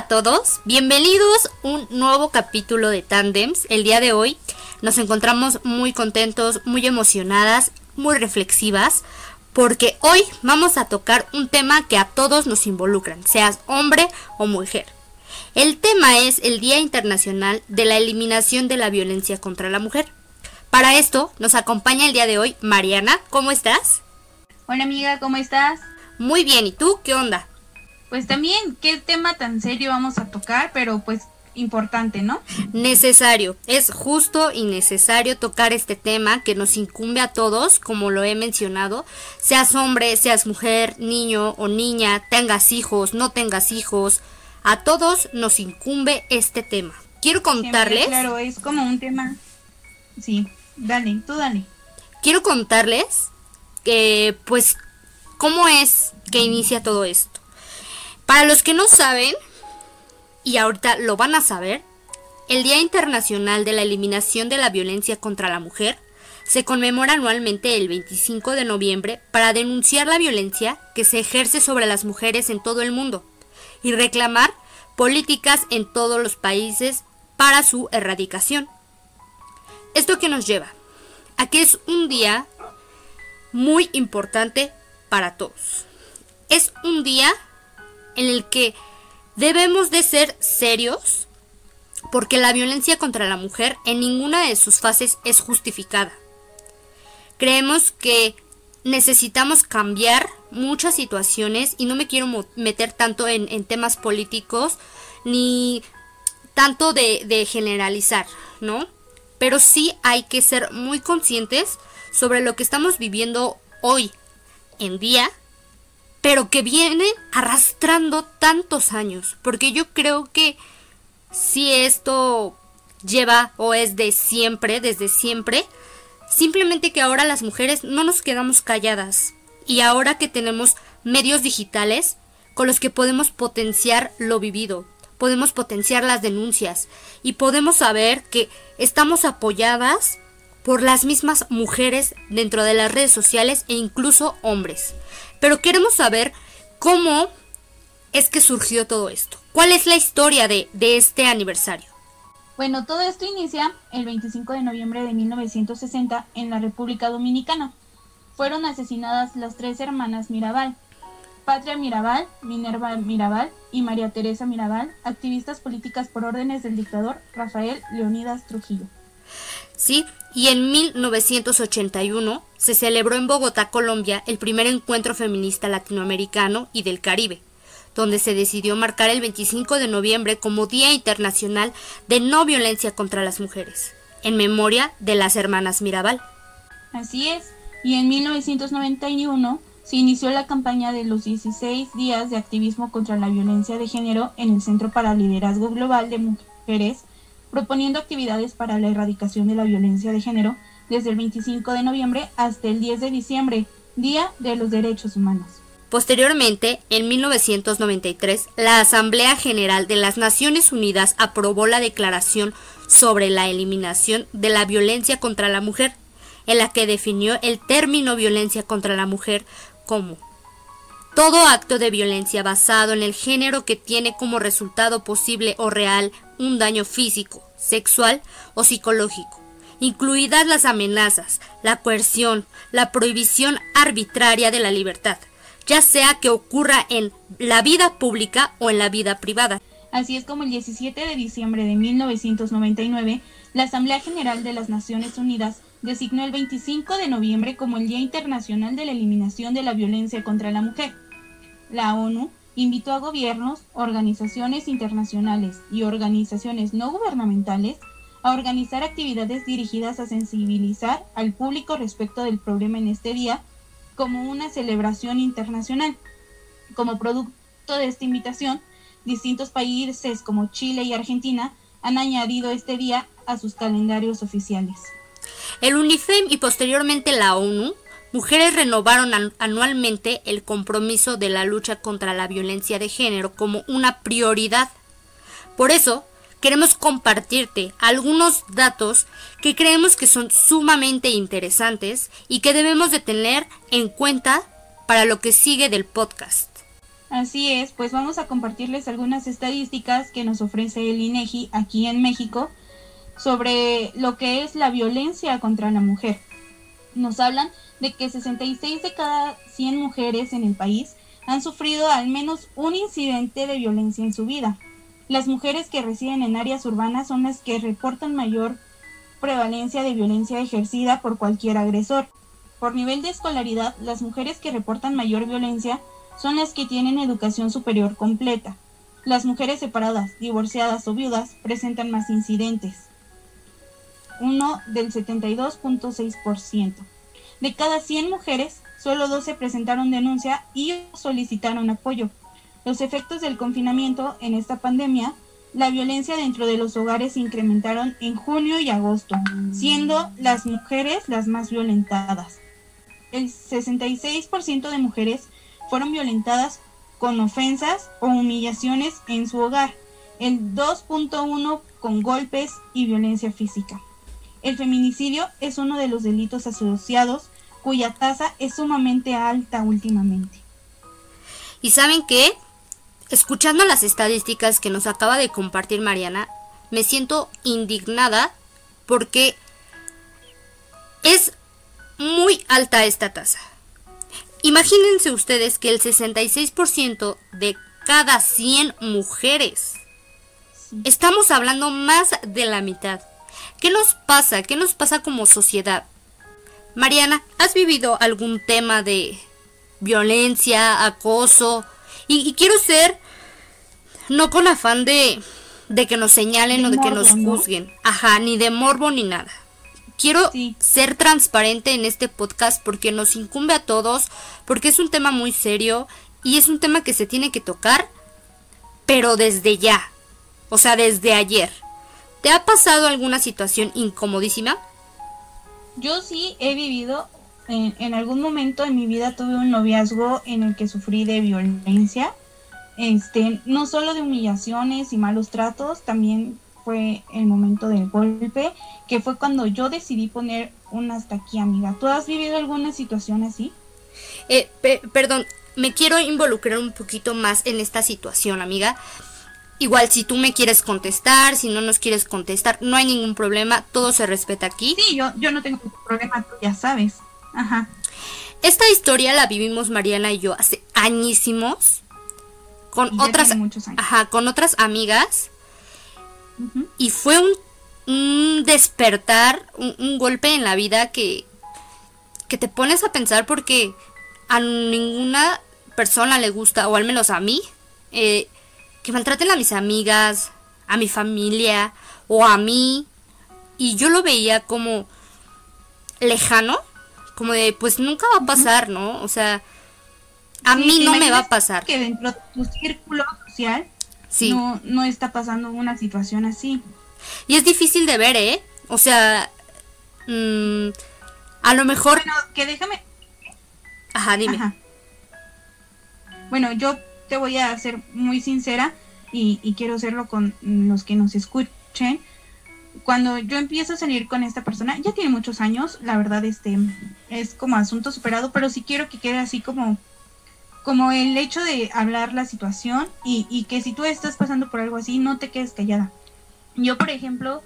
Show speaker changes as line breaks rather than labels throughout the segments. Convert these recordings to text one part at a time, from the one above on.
Hola a todos, bienvenidos a un nuevo capítulo de Tandems. El día de hoy nos encontramos muy contentos, muy emocionadas, muy reflexivas, porque hoy vamos a tocar un tema que a todos nos involucran, seas hombre o mujer. El tema es el Día Internacional de la Eliminación de la Violencia contra la Mujer. Para esto nos acompaña el día de hoy Mariana, ¿cómo estás?
Hola amiga, ¿cómo estás?
Muy bien, ¿y tú qué onda?
Pues también, qué tema tan serio vamos a tocar, pero pues importante, ¿no?
Necesario, es justo y necesario tocar este tema que nos incumbe a todos, como lo he mencionado, seas hombre, seas mujer, niño o niña, tengas hijos, no tengas hijos, a todos nos incumbe este tema. Quiero contarles...
claro, es como un tema... Sí, dale, tú dale.
Quiero contarles que, pues, cómo es que inicia todo esto. Para los que no saben, y ahorita lo van a saber, el Día Internacional de la Eliminación de la Violencia contra la Mujer se conmemora anualmente el 25 de noviembre para denunciar la violencia que se ejerce sobre las mujeres en todo el mundo y reclamar políticas en todos los países para su erradicación. ¿Esto que nos lleva? A que es un día muy importante para todos. Es un día en el que debemos de ser serios porque la violencia contra la mujer en ninguna de sus fases es justificada. Creemos que necesitamos cambiar muchas situaciones y no me quiero meter tanto en, temas políticos ni tanto de, de generalizar, ¿no? Pero sí hay que ser muy conscientes sobre lo que estamos viviendo hoy en día pero que viene arrastrando tantos años, porque yo creo que si esto lleva o es de siempre, desde siempre, simplemente que ahora las mujeres no nos quedamos calladas y ahora que tenemos medios digitales con los que podemos potenciar lo vivido, podemos potenciar las denuncias y podemos saber que estamos apoyadas por las mismas mujeres dentro de las redes sociales e incluso hombres. Pero queremos saber cómo es que surgió todo esto. ¿Cuál es la historia de, este aniversario?
Bueno, todo esto inicia el 25 de noviembre de 1960 en la República Dominicana. Fueron asesinadas las tres hermanas Mirabal, Patria Mirabal, Minerva Mirabal y María Teresa Mirabal, activistas políticas por órdenes del dictador Rafael Leonidas Trujillo.
Sí, y en 1981 se celebró en Bogotá, Colombia, el primer encuentro feminista latinoamericano y del Caribe, donde se decidió marcar el 25 de noviembre como Día Internacional de No Violencia contra las Mujeres, en memoria de las hermanas Mirabal.
Así es, y en 1991 se inició la campaña de los 16 días de activismo contra la violencia de género en el Centro para Liderazgo Global de Mujeres proponiendo actividades para la erradicación de la violencia de género desde el 25 de noviembre hasta el 10 de diciembre, Día de los Derechos Humanos.
Posteriormente, en 1993, la Asamblea General de las Naciones Unidas aprobó la Declaración sobre la Eliminación de la Violencia contra la Mujer, en la que definió el término violencia contra la mujer como todo acto de violencia basado en el género que tiene como resultado posible o real un daño físico, sexual o psicológico, incluidas las amenazas, la coerción, la prohibición arbitraria de la libertad, ya sea que ocurra en la vida pública o en la vida privada.
Así es como el 17 de diciembre de 1999, la Asamblea General de las Naciones Unidas designó el 25 de noviembre como el Día Internacional de la Eliminación de la Violencia contra la Mujer. La ONU invitó a gobiernos, organizaciones internacionales y organizaciones no gubernamentales a organizar actividades dirigidas a sensibilizar al público respecto del problema en este día como una celebración internacional. Como producto de esta invitación, distintos países como Chile y Argentina han añadido este día a sus calendarios oficiales.
El UNIFEM y posteriormente la ONU, mujeres renovaron anualmente el compromiso de la lucha contra la violencia de género como una prioridad. Por eso, queremos compartirte algunos datos que creemos que son sumamente interesantes y que debemos de tener en cuenta para lo que sigue del podcast.
Así es, pues vamos a compartirles algunas estadísticas que nos ofrece el INEGI aquí en México sobre lo que es la violencia contra la mujer. Nos hablan de que 66 de cada 100 mujeres en el país han sufrido al menos un incidente de violencia en su vida. Las mujeres que residen en áreas urbanas son las que reportan mayor prevalencia de violencia ejercida por cualquier agresor. Por nivel de escolaridad, las mujeres que reportan mayor violencia son las que tienen educación superior completa. Las mujeres separadas, divorciadas o viudas presentan más incidentes. Uno del 72.6%. De cada 100 mujeres, solo 12 presentaron denuncia y solicitaron apoyo. Los efectos del confinamiento en esta pandemia, la violencia dentro de los hogares se incrementaron en junio y agosto, siendo las mujeres las más violentadas. El 66% de mujeres fueron violentadas con ofensas o humillaciones en su hogar, el 2.1 con golpes y violencia física. El feminicidio es uno de los delitos asociados cuya tasa es sumamente alta últimamente.
¿Y saben qué? Escuchando las estadísticas que nos acaba de compartir Mariana, me siento indignada porque es muy alta esta tasa. Imagínense ustedes que el 66% de cada 100 mujeres, estamos hablando más de la mitad. ¿Qué nos pasa? ¿Qué nos pasa como sociedad? Mariana, ¿has vivido algún tema de violencia, acoso? Y, quiero ser, no con afán de, de que nos señalen o de que nos juzguen. Ajá, ni de morbo ni nada. Quiero ser transparente en este podcast porque nos incumbe a todos, porque es un tema muy serio y es un tema que se tiene que tocar, pero desde ya, o sea, desde ayer. ¿Te ha pasado alguna situación incomodísima?
Yo sí he vivido, en, en algún momento en mi vida tuve un noviazgo en el que sufrí de violencia, este, no solo de humillaciones y malos tratos, también fue el momento del golpe, que fue cuando yo decidí poner un hasta aquí, amiga. ¿Tú has vivido alguna situación así?
Eh, perdón, me quiero involucrar un poquito más en esta situación, amiga. Igual si tú me quieres contestar, si no nos quieres contestar, no hay ningún problema, todo se respeta aquí.
Sí, yo, yo no tengo problema, tú ya sabes. Ajá.
Esta historia la vivimos Mariana y yo hace añísimos con otras Ajá, con otras amigas y fue un, despertar, un, golpe en la vida que, que te pones a pensar porque a ninguna persona le gusta, o al menos a mí, eh, que maltraten a mis amigas, a mi familia o a mí. Y yo lo veía como lejano, como de, pues nunca va a pasar, ¿no? O sea, a mí no me va a pasar.
Que dentro de tu círculo social no, no está pasando una situación así.
Y es difícil de ver, ¿eh? O sea, mm, a lo mejor...
Bueno, que déjame...
Ajá, dime.
Bueno, yo te voy a ser muy sincera y, quiero hacerlo con los que nos escuchen. Cuando yo empiezo a salir con esta persona, ya tiene muchos años, la verdad, este, es como asunto superado, pero sí quiero que quede así como como el hecho de hablar la situación y, y, que si tú estás pasando por algo así, no te quedes callada. Yo, por ejemplo,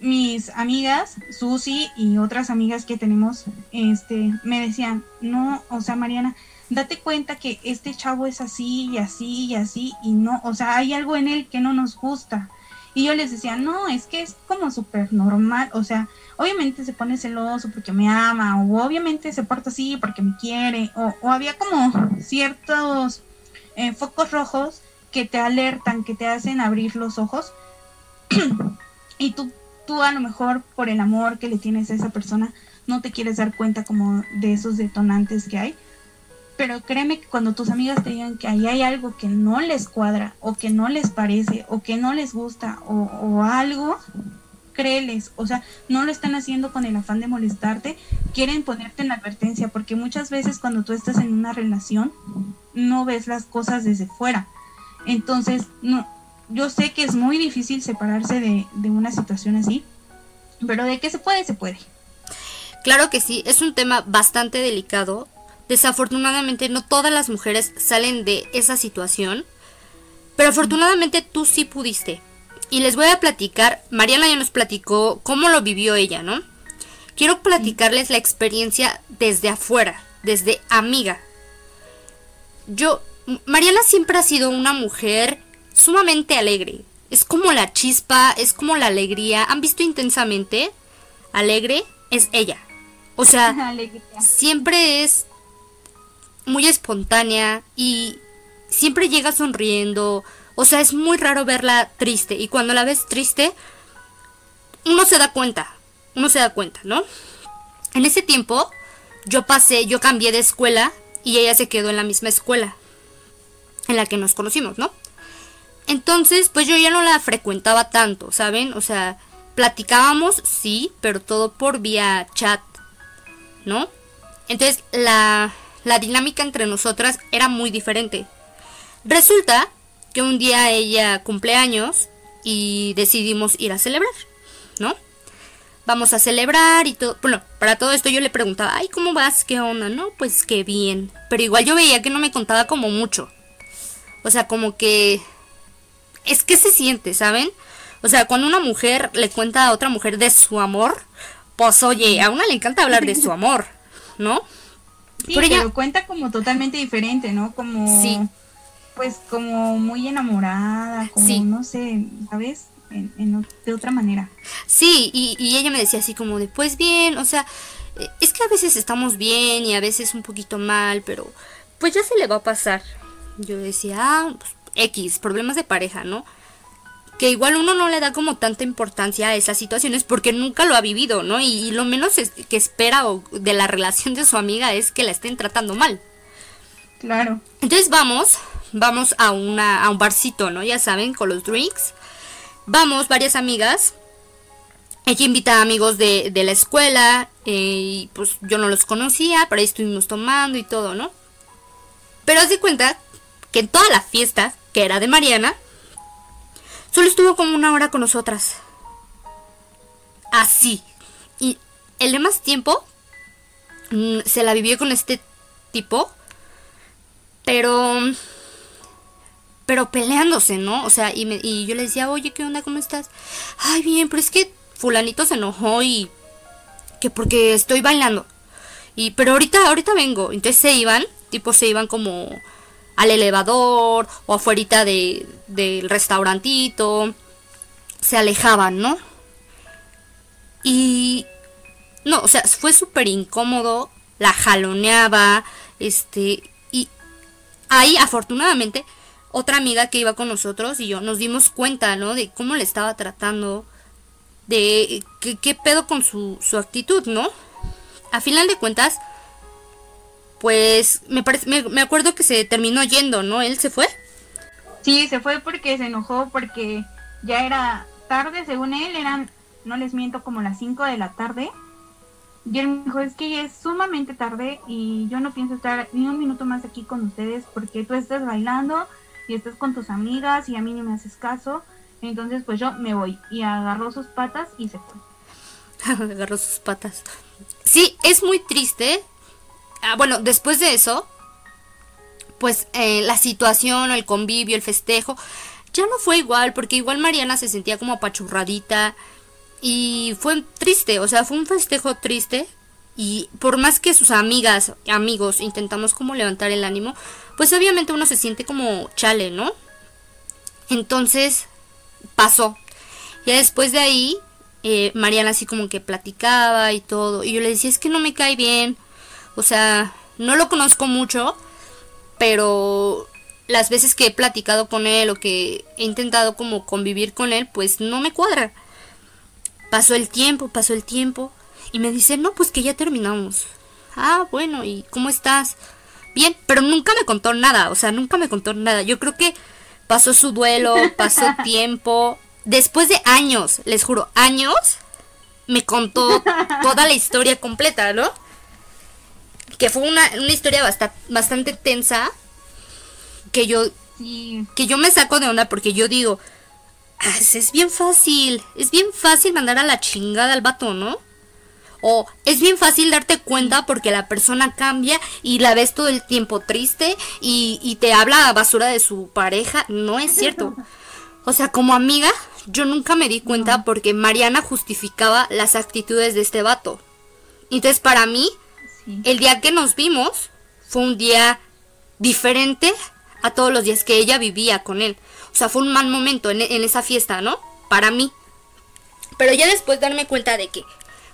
mis amigas, Susi y otras amigas que tenemos, este, me decían, no, o sea, Mariana, date cuenta que este chavo es así y así y así y no, o sea, hay algo en él que no nos gusta. Y yo les decía, no, es que es como súper normal, o sea, obviamente se pone celoso porque me ama, o obviamente se porta así porque me quiere, o, había como ciertos eh, focos rojos que te alertan, que te hacen abrir los ojos, y tú, tú a lo mejor por el amor que le tienes a esa persona, no te quieres dar cuenta como de esos detonantes que hay pero créeme que cuando tus amigas te digan que ahí hay algo que no les cuadra o que no les parece o que no les gusta o, algo, créeles, o sea, no lo están haciendo con el afán de molestarte, quieren ponerte en advertencia, porque muchas veces cuando tú estás en una relación, no ves las cosas desde fuera. Entonces, no, yo sé que es muy difícil separarse de, de una situación así, pero de que se puede, se puede.
Claro que sí, es un tema bastante delicado Desafortunadamente no todas las mujeres salen de esa situación, pero afortunadamente tú sí pudiste. Y les voy a platicar, Mariana ya nos platicó cómo lo vivió ella, ¿no? Quiero platicarles la experiencia desde afuera, desde amiga. Yo, Mariana siempre ha sido una mujer sumamente alegre. Es como la chispa, es como la alegría. ¿Han visto intensamente? Alegre es ella. O sea, siempre es muy espontánea y siempre llega sonriendo. O sea, es muy raro verla triste. Y cuando la ves triste, uno se da cuenta. Uno se da cuenta, ¿no? En ese tiempo, yo pasé, yo cambié de escuela y ella se quedó en la misma escuela en la que nos conocimos, ¿no? Entonces, pues yo ya no la frecuentaba tanto, ¿saben? O sea, platicábamos, sí, pero todo por vía chat, ¿no? Entonces, la, la dinámica entre nosotras era muy diferente. Resulta que un día ella cumpleaños y decidimos ir a celebrar, ¿no? Vamos a celebrar y todo. Bueno, para todo esto yo le preguntaba, ay, ¿cómo vas? ¿Qué onda? No, pues qué bien. Pero igual yo veía que no me contaba como mucho. O sea, como que... Es que se siente, ¿saben? O sea, cuando una mujer le cuenta a otra mujer de su amor, pues oye, a una le encanta hablar de su amor, ¿no?
Sí, pero, ella... cuenta como totalmente diferente, ¿no? Como... Sí. Pues como muy enamorada, como no sé, ¿sabes? En, de otra manera.
Sí, y, y ella me decía así como de, pues bien, o sea, eh, es que a veces estamos bien y a veces un poquito mal, pero pues ya se le va a pasar, yo decía, ah, pues, X, problemas de pareja, ¿no? Que igual uno no le da como tanta importancia a esas situaciones porque nunca lo ha vivido, ¿no? Y, lo menos que espera de la relación de su amiga es que la estén tratando mal.
Claro.
Entonces vamos, vamos a, una, a un barcito, ¿no? Ya saben, con los drinks. Vamos, varias amigas. Ella invita a amigos de, de la escuela eh, y pues yo no los conocía, pero ahí estuvimos tomando y todo, ¿no? Pero haz de cuenta que en toda la fiesta, que era de Mariana, solo estuvo como una hora con nosotras. Así. Y el demás tiempo mm, se la vivió con este tipo, pero pero peleándose, ¿no? O sea, y, y yo le decía, oye, ¿qué onda? ¿Cómo estás? Ay, bien, pero es que fulanito se enojó y que porque estoy bailando. Y, pero ahorita, ahorita vengo. Entonces se iban, tipo se iban como al elevador o afuera de, del restaurantito. Se alejaban, ¿no? Y... No, o sea, fue súper incómodo. La jaloneaba. Este... Y ahí, afortunadamente, otra amiga que iba con nosotros y yo nos dimos cuenta, ¿no? De cómo le estaba tratando. De qué, qué pedo con su, su actitud, ¿no? A final de cuentas, pues me, parece, me, acuerdo que se terminó yendo, ¿no? ¿Él se fue?
Sí, se fue porque se enojó porque ya era tarde, según él, eran, no les miento, como las 5 de la tarde. Y él me dijo, es que ya es sumamente tarde y yo no pienso estar ni un minuto más aquí con ustedes porque tú estás bailando y estás con tus amigas y a mí no me haces caso. Entonces pues yo me voy. Y agarró sus patas y se fue.
agarró sus patas. Sí, es muy triste Ah, bueno, después de eso, pues eh, la situación, el convivio, el festejo, ya no fue igual, porque igual Mariana se sentía como apachurradita y fue triste, o sea, fue un festejo triste y por más que sus amigas, amigos intentamos como levantar el ánimo, pues obviamente uno se siente como chale, ¿no? Entonces pasó. Ya después de ahí, eh, Mariana así como que platicaba y todo, y yo le decía, es que no me cae bien o sea, no lo conozco mucho, pero las veces que he platicado con él o que he intentado como convivir con él, pues no me cuadra. Pasó el tiempo, pasó el tiempo y me dice, no, pues que ya terminamos. Ah, bueno, ¿y cómo estás? Bien, pero nunca me contó nada, o sea, nunca me contó nada. Yo creo que pasó su duelo, pasó tiempo. Después de años, les juro, años, me contó toda la historia completa, ¿no? Que fue una, historia bastante, bastante tensa, que yo, que yo me saco de onda porque yo digo, ah, es bien fácil, es bien fácil mandar a la chingada al vato, ¿no? O es bien fácil darte cuenta porque la persona cambia y la ves todo el tiempo triste y, y te habla basura de su pareja. No es cierto. O sea, como amiga, yo nunca me di cuenta porque Mariana justificaba las actitudes de este vato. Entonces, para mí, el día que nos vimos fue un día diferente a todos los días que ella vivía con él. O sea, fue un mal momento en, esa fiesta, ¿no? Para mí. Pero ya después darme cuenta de que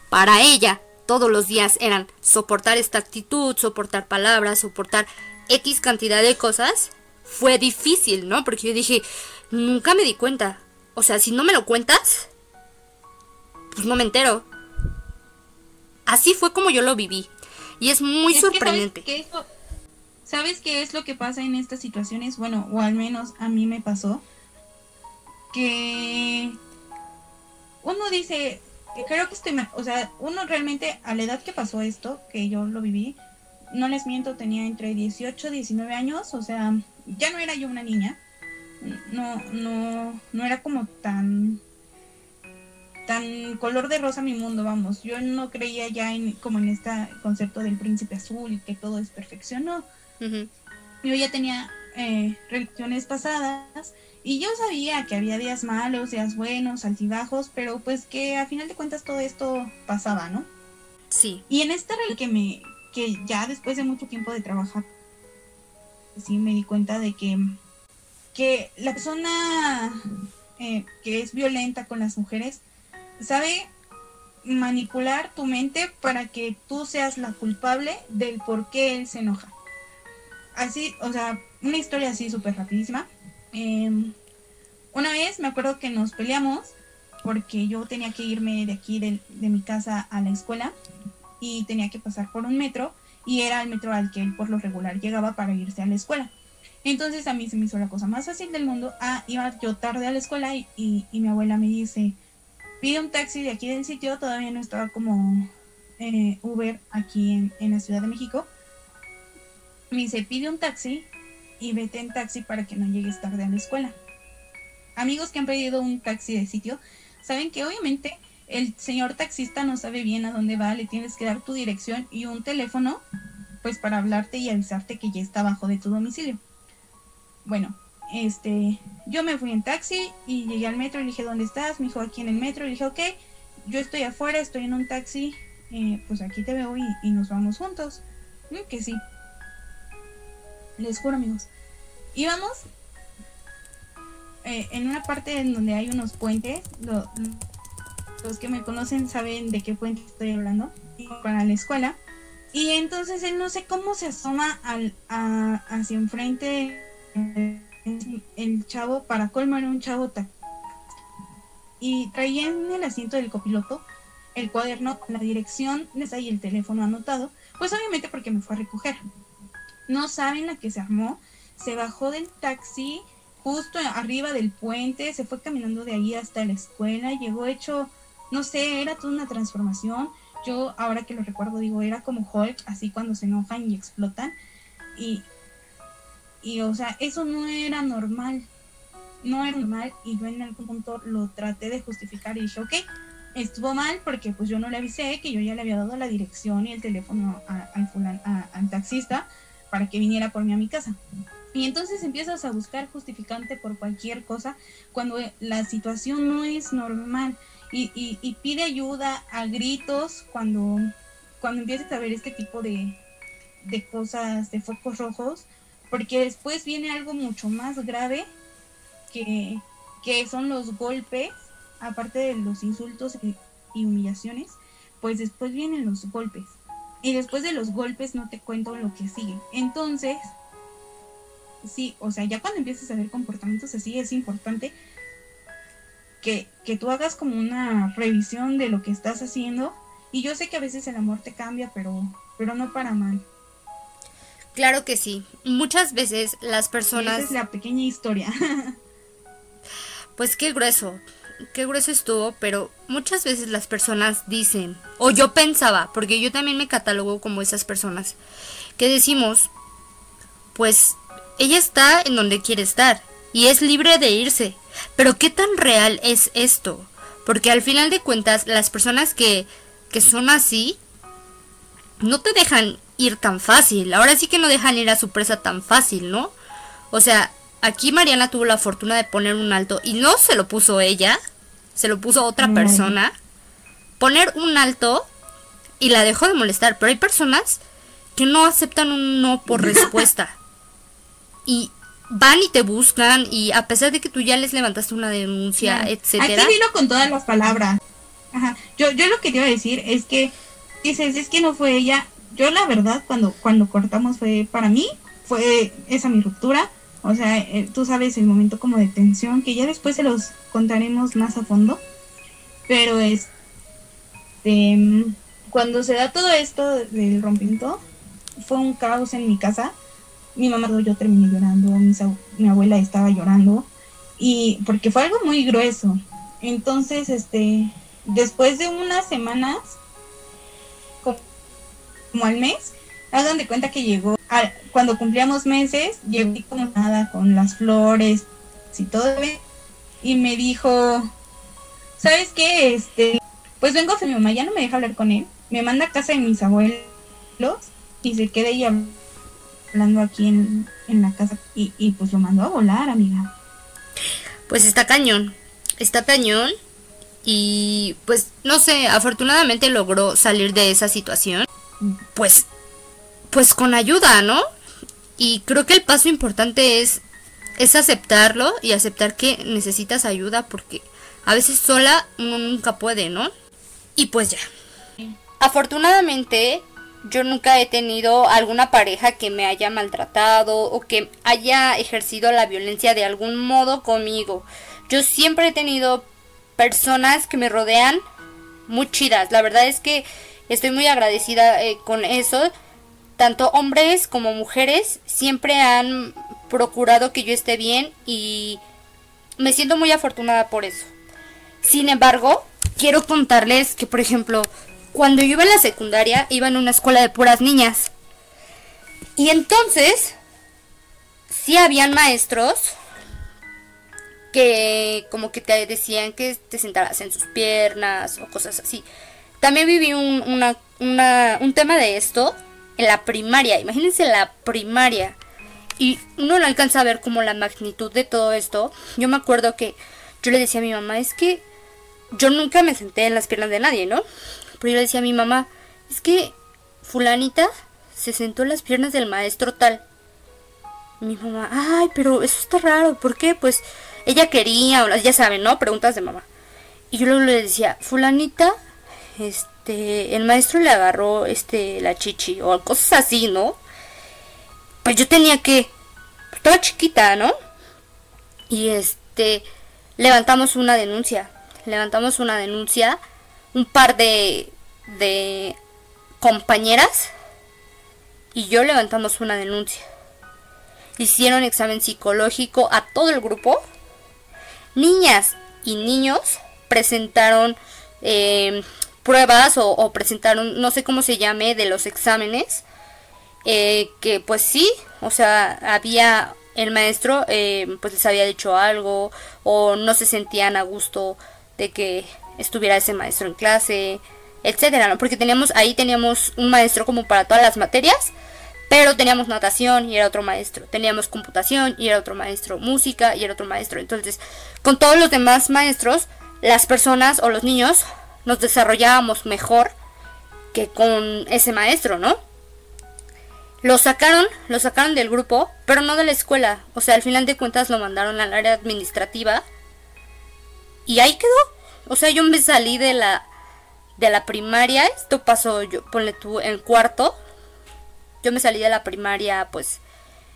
para ella todos los días eran soportar esta actitud, soportar palabras, soportar X cantidad de cosas, fue difícil, ¿no? Porque yo dije, nunca me di cuenta. O sea, si no me lo cuentas, pues no me entero. Así fue como yo lo viví. Y es muy sorprendente.
¿sabes, qué es lo que pasa en estas situaciones? Bueno, o al menos a mí me pasó. Que uno dice, creo que estoy, o sea, uno realmente a la edad que pasó esto, que yo lo viví, no les miento, tenía entre 18 y 19 años, o sea, ya no era yo una niña, no, no, no era como tan tan color de rosa mi mundo, vamos. Yo no creía ya en, como en este concepto del príncipe azul y que todo es perfección, no. Yo ya tenía eh, relaciones pasadas y yo sabía que había días malos, días buenos, altibajos, pero pues que a final de cuentas todo esto pasaba, ¿no?
Sí.
Y en rey que me, que ya después de mucho tiempo de trabajar, sí me di cuenta de que, que la persona eh, que es violenta con las mujeres sabe manipular tu mente para que tú seas la culpable del por qué él se enoja. Así, o sea, una historia así súper rapidísima. Em, una vez me acuerdo que nos peleamos porque yo tenía que irme de aquí de, mi casa a la escuela y tenía que pasar por un metro y era el metro al que él por lo regular llegaba para irse a la escuela. Entonces a mí se me hizo la cosa más fácil del mundo. Ah, iba yo tarde a la escuela y, y, mi abuela me dice, pide un taxi de aquí del sitio, todavía no estaba como eh, Uber aquí en, en la Ciudad de México. Me dice, pide un taxi y vete en taxi para que no llegues tarde a la escuela. Amigos que han pedido un taxi de sitio, saben que obviamente el señor taxista no sabe bien a dónde va, le tienes que dar tu dirección y un teléfono, pues para hablarte y avisarte que ya está abajo de tu domicilio. Bueno, este, yo me fui en taxi y llegué al metro y le dije, ¿dónde estás? Me dijo, aquí en el metro. Y dije, ok, yo estoy afuera, estoy en un taxi, eh, pues aquí te veo y, nos vamos juntos. Mm, que sí. Les juro, amigos. Íbamos eh, en una parte en donde hay unos puentes. los que me conocen saben de qué puente estoy hablando. Para la escuela. Y entonces él no sé cómo se asoma al, hacia enfrente el chavo, para colmo era un chavo y traía en el asiento del copiloto el cuaderno, la dirección, les ahí el teléfono anotado, pues obviamente porque me fue a recoger. No saben la que se armó. Se bajó del taxi justo arriba del puente, se fue caminando de ahí hasta la escuela, llegó hecho, no sé, era toda una transformación. Yo ahora que lo recuerdo digo, era como Hulk, así cuando se enojan y explotan. Y, y o sea, eso no era normal. No era normal y yo en algún punto lo traté de justificar y dije, ok, estuvo mal porque pues yo no le avisé que yo ya le había dado la dirección y el teléfono al, al taxista para que viniera por mí a mi casa. Y entonces empiezas a buscar justificante por cualquier cosa cuando la situación no es normal y, y, pide ayuda a gritos cuando, cuando empiezas a ver este tipo de, de cosas, de focos rojos, porque después viene algo mucho más grave que, que son los golpes, aparte de los insultos y humillaciones, pues después vienen los golpes. Y después de los golpes no te cuento lo que sigue. Entonces, sí, o sea, ya cuando empiezas a ver comportamientos así, es importante que, que tú hagas como una revisión de lo que estás haciendo. Y yo sé que a veces el amor te cambia, pero, pero no para mal.
Claro que sí. Muchas veces las personas...
esa es la pequeña historia.
pues qué grueso qué grueso estuvo, pero muchas veces las personas dicen, o yo pensaba, porque yo también me catalogo como esas personas, que decimos, pues ella está en donde quiere estar y es libre de irse. Pero ¿qué tan real es esto? Porque al final de cuentas, las personas que, que son así, no te dejan ir tan fácil. Ahora sí que no dejan ir a su presa tan fácil, ¿no? O sea, aquí Mariana tuvo la fortuna de poner un alto y no se lo puso ella, se lo puso otra persona. Poner un alto y la dejó de molestar, pero hay personas que no aceptan un no por respuesta. y van y te buscan y a pesar de que tú ya les levantaste una denuncia, etcétera.
Aquí vino con todas las palabras. Ajá. Yo, yo lo que te iba a decir es que dices, es que no fue ella. Yo la verdad, cuando, cuando cortamos fue para mí, fue esa mi ruptura. O sea, eh, tú sabes el momento como de tensión, que ya después se los contaremos más a fondo. Pero es... Este, cuando se da todo esto del rompimiento, fue un caos en mi casa mi mamá yo terminé llorando, mi, abuela estaba llorando y porque fue algo muy grueso. Entonces, este, después de unas semanas, como, al mes, hagan de cuenta que llegó, cuando cumplíamos meses, llegó como nada con las flores y todo, y me dijo, ¿sabes qué? Este, pues vengo a mi mamá, ya no me deja hablar con él, me manda a casa de mis abuelos y se queda ahí hablando aquí en, la casa y, y pues lo mandó a volar, amiga.
Pues está cañón, está cañón y pues no sé, afortunadamente logró salir de esa situación. Pues pues con ayuda, ¿no? Y creo que el paso importante es es aceptarlo y aceptar que necesitas ayuda porque a veces sola uno nunca puede, ¿no? Y pues ya. Afortunadamente yo nunca he tenido alguna pareja que me haya maltratado o que haya ejercido la violencia de algún modo conmigo. Yo siempre he tenido personas que me rodean muy chidas. La verdad es que estoy muy agradecida eh, con eso. Tanto hombres como mujeres siempre han procurado que yo esté bien y me siento muy afortunada por eso. Sin embargo, quiero contarles que, por ejemplo, cuando yo iba en la secundaria, iba en una escuela de puras niñas. Y entonces, sí habían maestros que como que te decían que te sentaras en sus piernas o cosas así. También viví un, un tema de esto en la primaria. Imagínense la primaria. Y uno no alcanza a ver como la magnitud de todo esto. Yo me acuerdo que yo le decía a mi mamá, es que yo nunca me senté en las piernas de nadie, ¿no? Pero yo le decía a mi mamá, es que fulanita se sentó en las piernas del maestro tal. mi mamá, ay, pero eso está raro, ¿por qué? Pues ella quería, ya saben, ¿no? Preguntas de mamá. Y yo luego le decía, fulanita, este, el maestro le agarró, este, la chichi, o cosas así, ¿no? Pues yo tenía que, toda chiquita, ¿no? Y este, levantamos una denuncia, levantamos una denuncia, un par de, de compañeras y yo levantamos una denuncia. Hicieron examen psicológico a todo el grupo. Niñas y niños presentaron eh, pruebas o, presentaron, no sé cómo se llame, de los exámenes. Eh, que pues sí, o sea, había el maestro eh, pues les había dicho algo o no se sentían a gusto de que estuviera ese maestro en clase etcétera, ¿no? Porque teníamos, ahí teníamos un maestro como para todas las materias, pero teníamos natación y era otro maestro, teníamos computación y era otro maestro, música y era otro maestro. Entonces, con todos los demás maestros, las personas o los niños nos desarrollábamos mejor que con ese maestro, ¿no? Lo sacaron, lo sacaron del grupo, pero no de la escuela. O sea, al final de cuentas lo mandaron al área administrativa. Y ahí quedó. O sea, yo me salí de la de la primaria, esto pasó, yo ponle tú en cuarto. Yo me salí de la primaria pues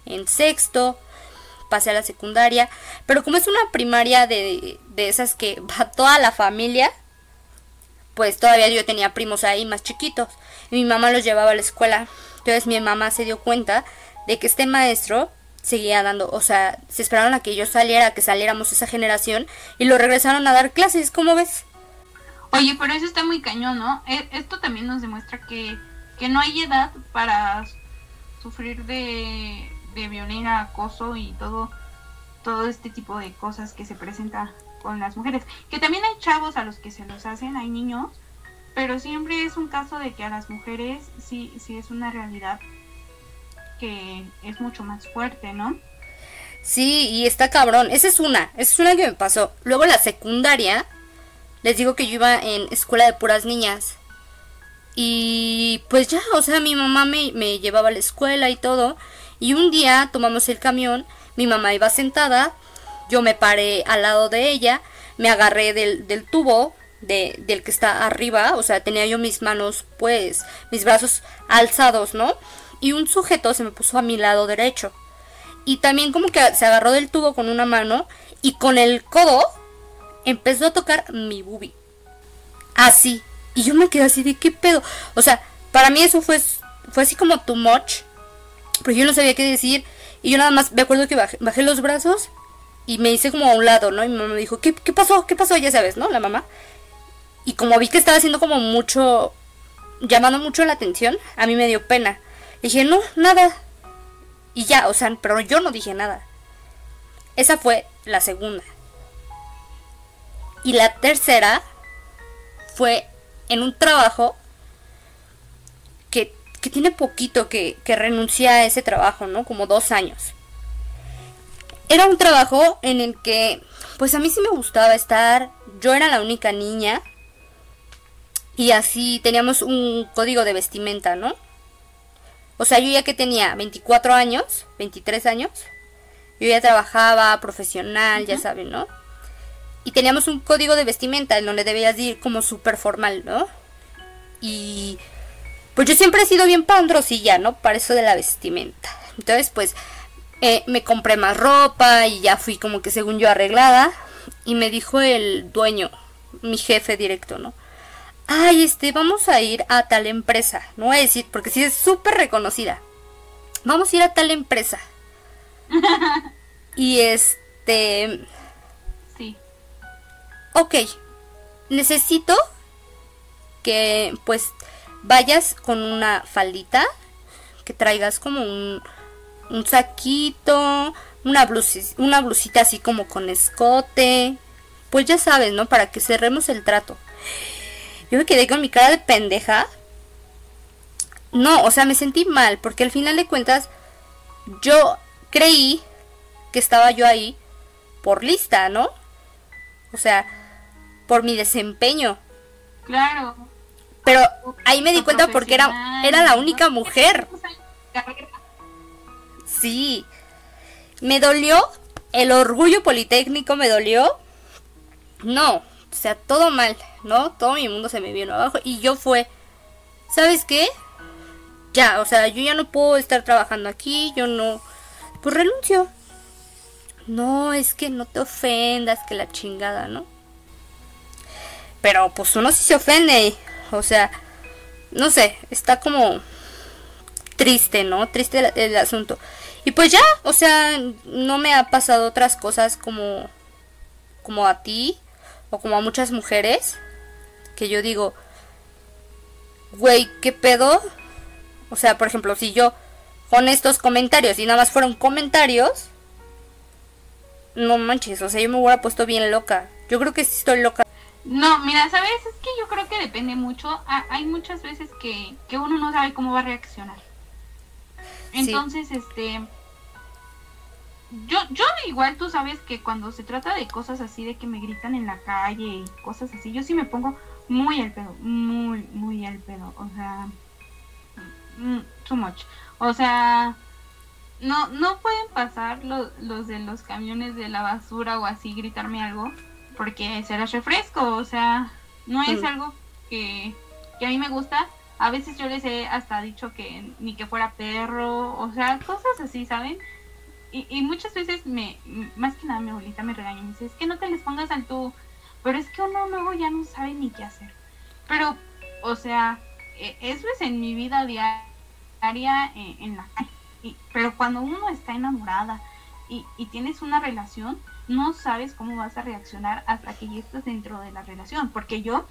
en sexto, pasé a la secundaria, pero como es una primaria de, de esas que va toda la familia, pues todavía yo tenía primos ahí más chiquitos y mi mamá los llevaba a la escuela. Entonces mi mamá se dio cuenta de que este maestro seguía dando, o sea, se esperaron a que yo saliera, que saliéramos esa generación y lo regresaron a dar clases, ¿cómo ves?
Oye, pero eso está muy cañón, ¿no? E, esto también nos demuestra que, no hay edad para sufrir de, de violencia, acoso y todo, todo este tipo de cosas que se presenta con las mujeres. Que también hay chavos a los que se los hacen, hay niños, pero siempre es un caso de que a las mujeres sí, sí es una realidad que es mucho más fuerte, ¿no?
Sí, y está cabrón. Esa es una, esa es una que me pasó. Luego la secundaria, les digo que yo iba en escuela de puras niñas. Y pues ya, o sea, mi mamá me, me llevaba a la escuela y todo. Y un día tomamos el camión, mi mamá iba sentada, yo me paré al lado de ella, me agarré del, del tubo de, del que está arriba, o sea, tenía yo mis manos, pues, mis brazos alzados, ¿no? Y un sujeto se me puso a mi lado derecho. Y también como que se agarró del tubo con una mano y con el codo empezó a tocar mi boobie. Así. Y yo me quedé así de qué pedo. O sea, para mí eso fue, fue así como too much. Pero yo no sabía qué decir. Y yo nada más me acuerdo que bajé, los brazos y me hice como a un lado, ¿no? Y mi mamá me dijo, ¿qué, ¿qué pasó? ¿Qué pasó? Ya sabes, ¿no? La mamá. Y como vi que estaba haciendo como mucho, llamando mucho la atención, a mí me dio pena. Dije, no, nada. Y ya, o sea, pero yo no dije nada. Esa fue la segunda. Y la tercera fue en un trabajo que, que tiene poquito que, que renuncié a ese trabajo, ¿no? Como dos años. Era un trabajo en el que, pues a mí sí me gustaba estar. Yo era la única niña y así teníamos un código de vestimenta, ¿no? O sea, yo ya que tenía 24 años, 23 años, yo ya trabajaba profesional, ya saben, ¿no? Y teníamos un código de vestimenta en donde debías ir como súper formal, ¿no? Y pues yo siempre he sido bien pandrosilla, ¿no? Para eso de la vestimenta. Entonces, pues eh, me compré más ropa y ya fui como que según yo arreglada. Y me dijo el dueño, mi jefe directo, ¿no? ay, este, vamos a ir a tal empresa. No voy a decir, porque sí es súper reconocida. Vamos a ir a tal empresa. y este...
Sí.
Ok, necesito que pues vayas con una faldita, que traigas como un, un saquito, una, blusita, una blusita así como con escote. Pues ya sabes, ¿no? Para que cerremos el trato. Yo me quedé con mi cara de pendeja. No, o sea, me sentí mal, porque al final de cuentas, yo creí que estaba yo ahí por lista, ¿no? O sea, por mi desempeño.
Claro.
Pero ahí me di cuenta porque era, era la única mujer. Sí. Me dolió. El orgullo politécnico me dolió. No, o sea, todo mal. ¿no? Todo mi mundo se me vino abajo y yo fue, ¿sabes qué? Ya, o sea, yo ya no puedo estar trabajando aquí, yo no, pues renuncio. No, es que no te ofendas, que la chingada, ¿no? Pero pues uno sí se ofende, o sea, no sé, está como triste, ¿no? Triste el, asunto. Y pues ya, o sea, no me ha pasado otras cosas como como a ti o como a muchas mujeres que yo digo, güey, ¿qué pedo? O sea, por ejemplo, si yo con estos comentarios y nada más fueron comentarios, no manches, o sea, yo me hubiera puesto bien loca. Yo creo que sí estoy loca.
No, mira, ¿sabes? Es que yo creo que depende mucho. hay muchas veces que, que uno no sabe cómo va a reaccionar. Entonces, este yo, yo igual tú sabes que cuando se trata de cosas así, de que me gritan en la calle y cosas así, yo sí me pongo muy al pedo, muy, muy al pedo, o sea, mm, too much. O sea, no, no pueden pasar los de los camiones de la basura o así gritarme algo, porque será refresco, o sea, no es algo que, que a mí me gusta. A veces yo les he hasta dicho que ni que fuera perro, o sea, cosas así, ¿saben? Y, y, muchas veces me, más que nada mi abuelita me regaña y me dice, es que no te les pongas al tú, pero es que uno luego ya no sabe ni qué hacer. Pero, o sea, e, eso es en mi vida diaria en, en la calle. Pero cuando uno está enamorada y, y tienes una relación, no sabes cómo vas a reaccionar hasta que ya estás dentro de la relación. Porque yo,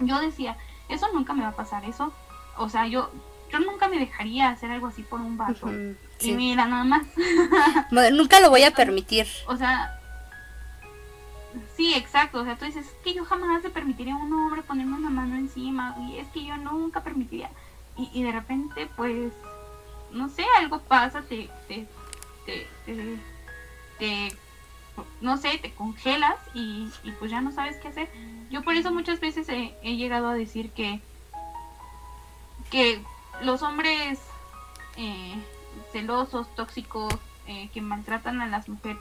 yo decía, eso nunca me va a pasar, eso, o sea, yo, yo nunca me dejaría hacer algo así por un vato. Uh -huh, sí. Y mira, nada más.
nunca lo voy a permitir.
O sea, Sí, exacto. O sea, tú dices, es que yo jamás le permitiría a un hombre ponerme una mano encima. Y es que yo nunca permitiría. Y, y de repente, pues, no sé, algo pasa, te, te, te, te, no sé, te congelas y, y, pues ya no sabes qué hacer. Yo por eso muchas veces he, llegado a decir que, que los hombres eh, celosos, tóxicos, eh, que maltratan a las mujeres,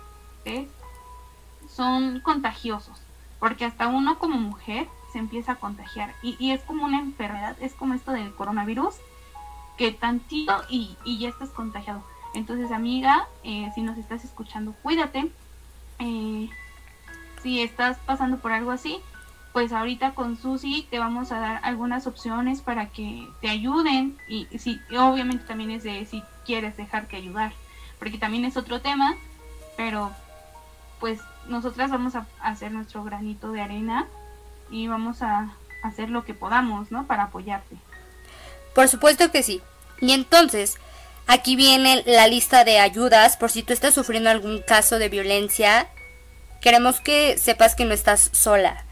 son contagiosos, porque hasta uno como mujer se empieza a contagiar y, es como una enfermedad, es como esto del coronavirus, que tantito y, y ya estás contagiado. Entonces, amiga, eh, si nos estás escuchando, cuídate. Si estás pasando por algo así, pues ahorita con Susi te vamos a dar algunas opciones para que te ayuden y si obviamente también es de si quieres dejarte ayudar, porque también es otro tema, pero pues nosotras vamos a hacer nuestro granito de arena y vamos a hacer lo que podamos, ¿no? Para apoyarte.
Por supuesto que sí. Y entonces, aquí viene la lista de ayudas por si tú estás sufriendo algún caso de violencia. Queremos que sepas que no estás sola.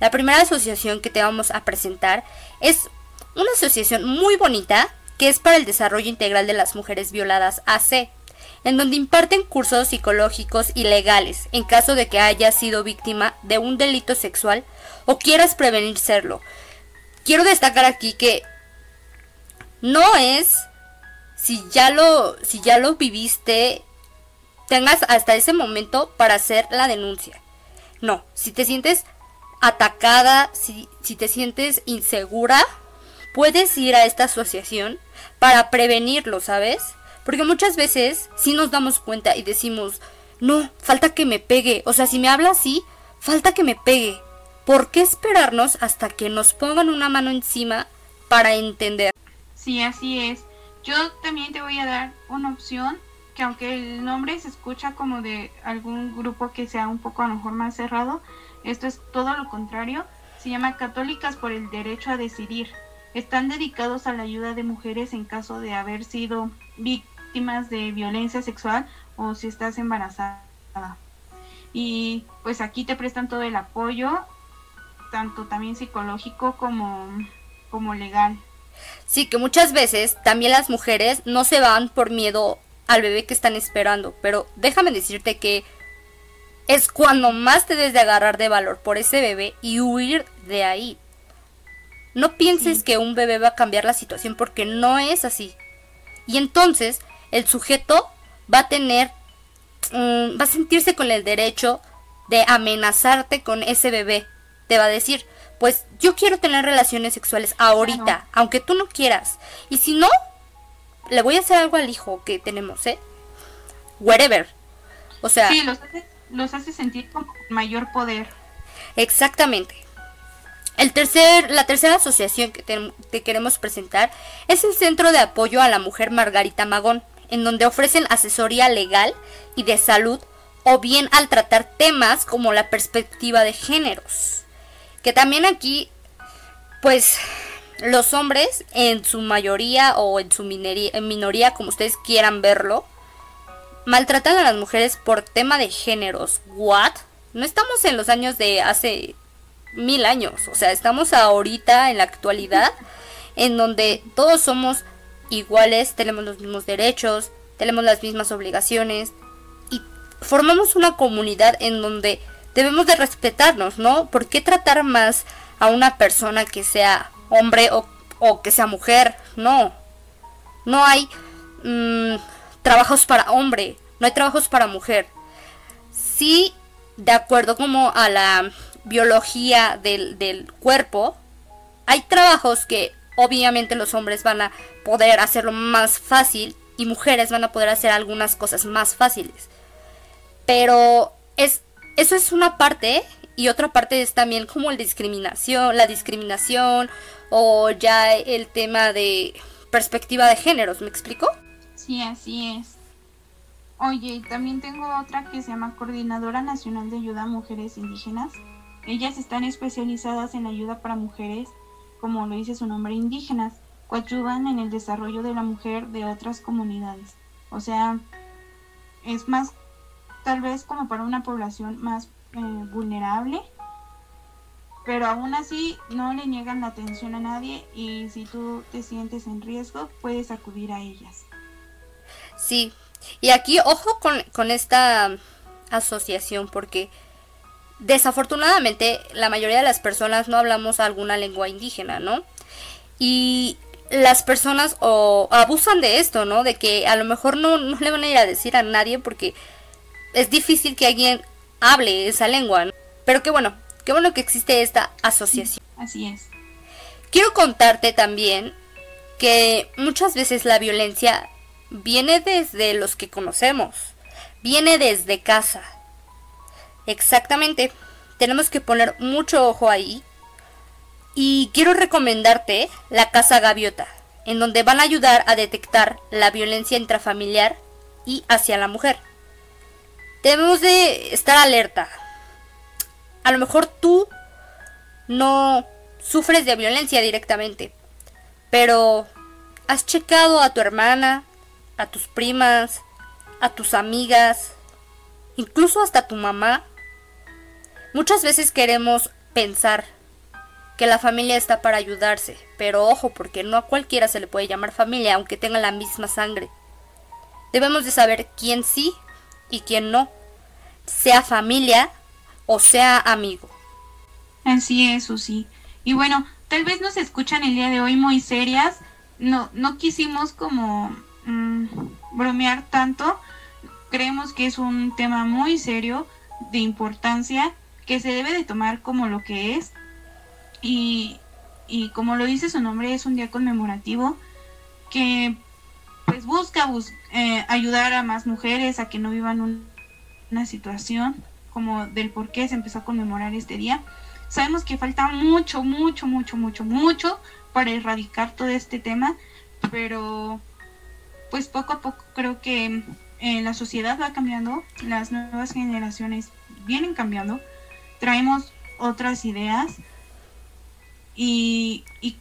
La primera asociación que te vamos a presentar es una asociación muy bonita que es para el desarrollo integral de las mujeres violadas AC, en donde imparten cursos psicológicos y legales en caso de que hayas sido víctima de un delito sexual o quieras prevenir serlo. Quiero destacar aquí que no es si ya lo si ya lo viviste tengas hasta ese momento para hacer la denuncia. No, si te sientes atacada, si, si te sientes insegura, puedes ir a esta asociación para prevenirlo, ¿sabes? Porque muchas veces si nos damos cuenta y decimos, no, falta que me pegue. O sea, si me habla así, falta que me pegue. ¿Por qué esperarnos hasta que nos pongan una mano encima para entender?
Sí, así es. Yo también te voy a dar una opción que aunque el nombre se escucha como de algún grupo que sea un poco a lo mejor más cerrado, esto es todo lo contrario. Se llama Católicas por el Derecho a Decidir. Están dedicados a la ayuda de mujeres en caso de haber sido víctimas de violencia sexual o si estás embarazada. Y pues aquí te prestan todo el apoyo, tanto también psicológico como, como legal.
Sí, que muchas veces también las mujeres no se van por miedo al bebé que están esperando, pero déjame decirte que es cuando más te debes de agarrar de valor por ese bebé y huir de ahí. No pienses sí. que un bebé va a cambiar la situación porque no es así. Y entonces el sujeto va a tener, um, va a sentirse con el derecho de amenazarte con ese bebé. Te va a decir, pues yo quiero tener relaciones sexuales ahorita, claro. aunque tú no quieras. Y si no, le voy a hacer algo al hijo que tenemos, ¿eh? Wherever. O sea...
Sí, los los hace sentir con mayor poder.
Exactamente. El tercer, la tercera asociación que te, queremos presentar es el Centro de Apoyo a la Mujer Margarita Magón, en donde ofrecen asesoría legal y de salud o bien al tratar temas como la perspectiva de géneros. Que también aquí, pues, los hombres en su mayoría o en su minería, en minoría, como ustedes quieran verlo, maltratan a las mujeres por tema de géneros. ¿What? No estamos en los años de hace mil años. O sea, estamos ahorita en la actualidad en donde todos somos iguales, tenemos los mismos derechos, tenemos las mismas obligaciones y formamos una comunidad en donde debemos de respetarnos, ¿no? ¿Por qué tratar más a una persona que sea hombre o, o que sea mujer? No. No hay mmm, trabajos para hombre, no hay trabajos para mujer. Sí, de acuerdo como a la biología del, del cuerpo, hay trabajos que obviamente los hombres van a poder hacerlo más fácil y mujeres van a poder hacer algunas cosas más fáciles. Pero es eso es una parte y otra parte es también como el discriminación, la discriminación o ya el tema de perspectiva de géneros, ¿me explico?
Sí, así es. Oye, también tengo otra que se llama Coordinadora Nacional de Ayuda a Mujeres Indígenas. Ellas están especializadas en ayuda para mujeres, como lo dice su nombre, indígenas, coadyuvan en el desarrollo de la mujer de otras comunidades. O sea, es más, tal vez como para una población más eh, vulnerable, pero aún así no le niegan la atención a nadie y si tú te sientes en riesgo puedes acudir a ellas.
Sí, y aquí ojo con, con esta asociación porque desafortunadamente la mayoría de las personas no hablamos alguna lengua indígena, ¿no? Y las personas o abusan de esto, ¿no? De que a lo mejor no, no le van a ir a decir a nadie porque es difícil que alguien hable esa lengua. ¿no? Pero qué bueno, qué bueno que existe esta asociación.
Así es.
Quiero contarte también que muchas veces la violencia viene desde los que conocemos, viene desde casa. Exactamente, tenemos que poner mucho ojo ahí. Y quiero recomendarte la Casa Gaviota, en donde van a ayudar a detectar la violencia intrafamiliar y hacia la mujer. Debemos de estar alerta. A lo mejor tú no sufres de violencia directamente, pero has checado a tu hermana, a tus primas, a tus amigas, incluso hasta tu mamá. Muchas veces queremos pensar que la familia está para ayudarse, pero ojo, porque no a cualquiera se le puede llamar familia, aunque tenga la misma sangre. Debemos de saber quién sí y quién no, sea familia o sea amigo.
Así es, sí. Y bueno, tal vez nos escuchan el día de hoy muy serias. No, no quisimos como mm, bromear tanto. Creemos que es un tema muy serio, de importancia, que se debe de tomar como lo que es. Y, y como lo dice su nombre, es un día conmemorativo que pues busca eh, ayudar a más mujeres a que no vivan un, una situación como del por qué se empezó a conmemorar este día. Sabemos que falta mucho, mucho, mucho, mucho, mucho para erradicar todo este tema, pero pues poco a poco creo que eh, la sociedad va cambiando, las nuevas generaciones vienen cambiando, traemos otras ideas y, y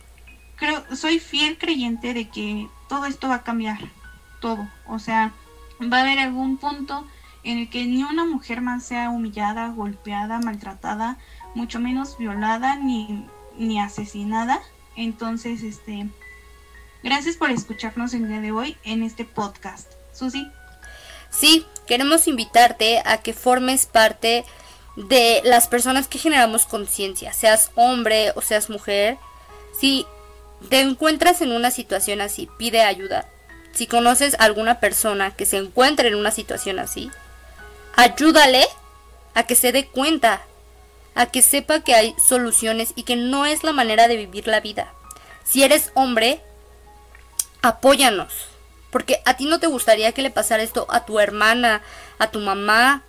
creo, soy fiel creyente de que todo esto va a cambiar, todo, o sea, va a haber algún punto en el que ni una mujer más sea humillada, golpeada, maltratada, mucho menos violada ni, ni asesinada. Entonces, este, gracias por escucharnos el día de hoy en este podcast. Susi.
Sí, queremos invitarte a que formes parte de las personas que generamos conciencia, seas hombre o seas mujer. Si te encuentras en una situación así, pide ayuda. Si conoces a alguna persona que se encuentre en una situación así, ayúdale a que se dé cuenta, a que sepa que hay soluciones y que no es la manera de vivir la vida. Si eres hombre, apóyanos, porque a ti no te gustaría que le pasara esto a tu hermana, a tu mamá,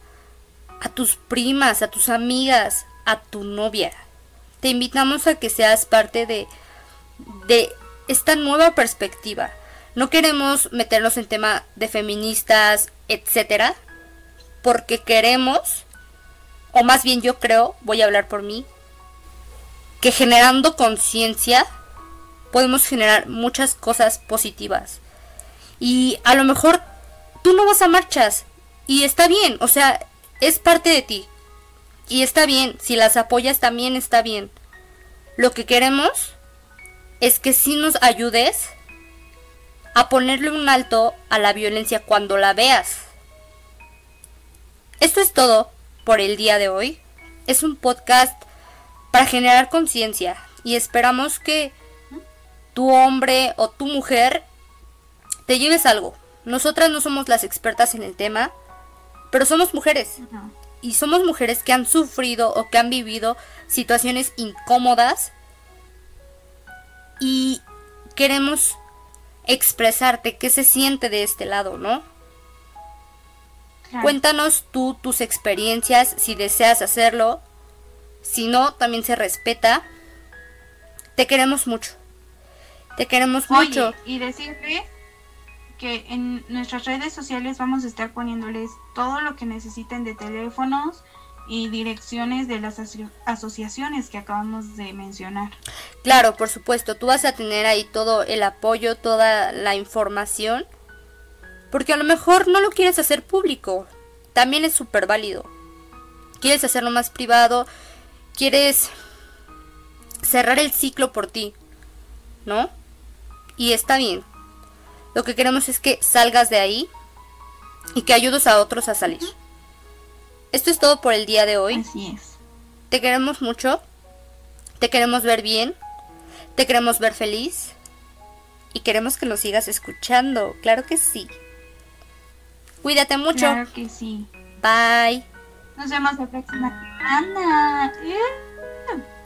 a tus primas, a tus amigas, a tu novia. Te invitamos a que seas parte de, de esta nueva perspectiva. No queremos meternos en tema de feministas, etcétera, porque queremos, o más bien yo creo, voy a hablar por mí, que generando conciencia podemos generar muchas cosas positivas. Y a lo mejor tú no vas a marchas y está bien, o sea, es parte de ti. Y está bien, si las apoyas también está bien. Lo que queremos es que si nos ayudes a ponerle un alto a la violencia cuando la veas. Esto es todo por el día de hoy. Es un podcast para generar conciencia y esperamos que tu hombre o tu mujer te lleves algo. Nosotras no somos las expertas en el tema, pero somos mujeres. Y somos mujeres que han sufrido o que han vivido situaciones incómodas y queremos expresarte qué se siente de este lado, ¿no? Cuéntanos tú tus experiencias si deseas hacerlo. Si no, también se respeta. Te queremos mucho. Te queremos mucho.
Y decirle que en nuestras redes sociales vamos a estar poniéndoles todo lo que necesiten de teléfonos y direcciones de las asociaciones que acabamos de mencionar.
Claro, por supuesto, tú vas a tener ahí todo el apoyo, toda la información porque a lo mejor no lo quieres hacer público. También es súper válido. quieres hacerlo más privado, quieres cerrar el ciclo por ti, ¿no? Y está bien. Lo que queremos es que salgas de ahí y que ayudes a otros a salir. Esto es todo por el día de hoy.
Así es.
Te queremos mucho. Te queremos ver bien. Te queremos ver feliz. Y queremos que nos sigas escuchando. Claro que sí. Cuídate mucho.
Claro que sí.
Bye.
Nos vemos la próxima semana.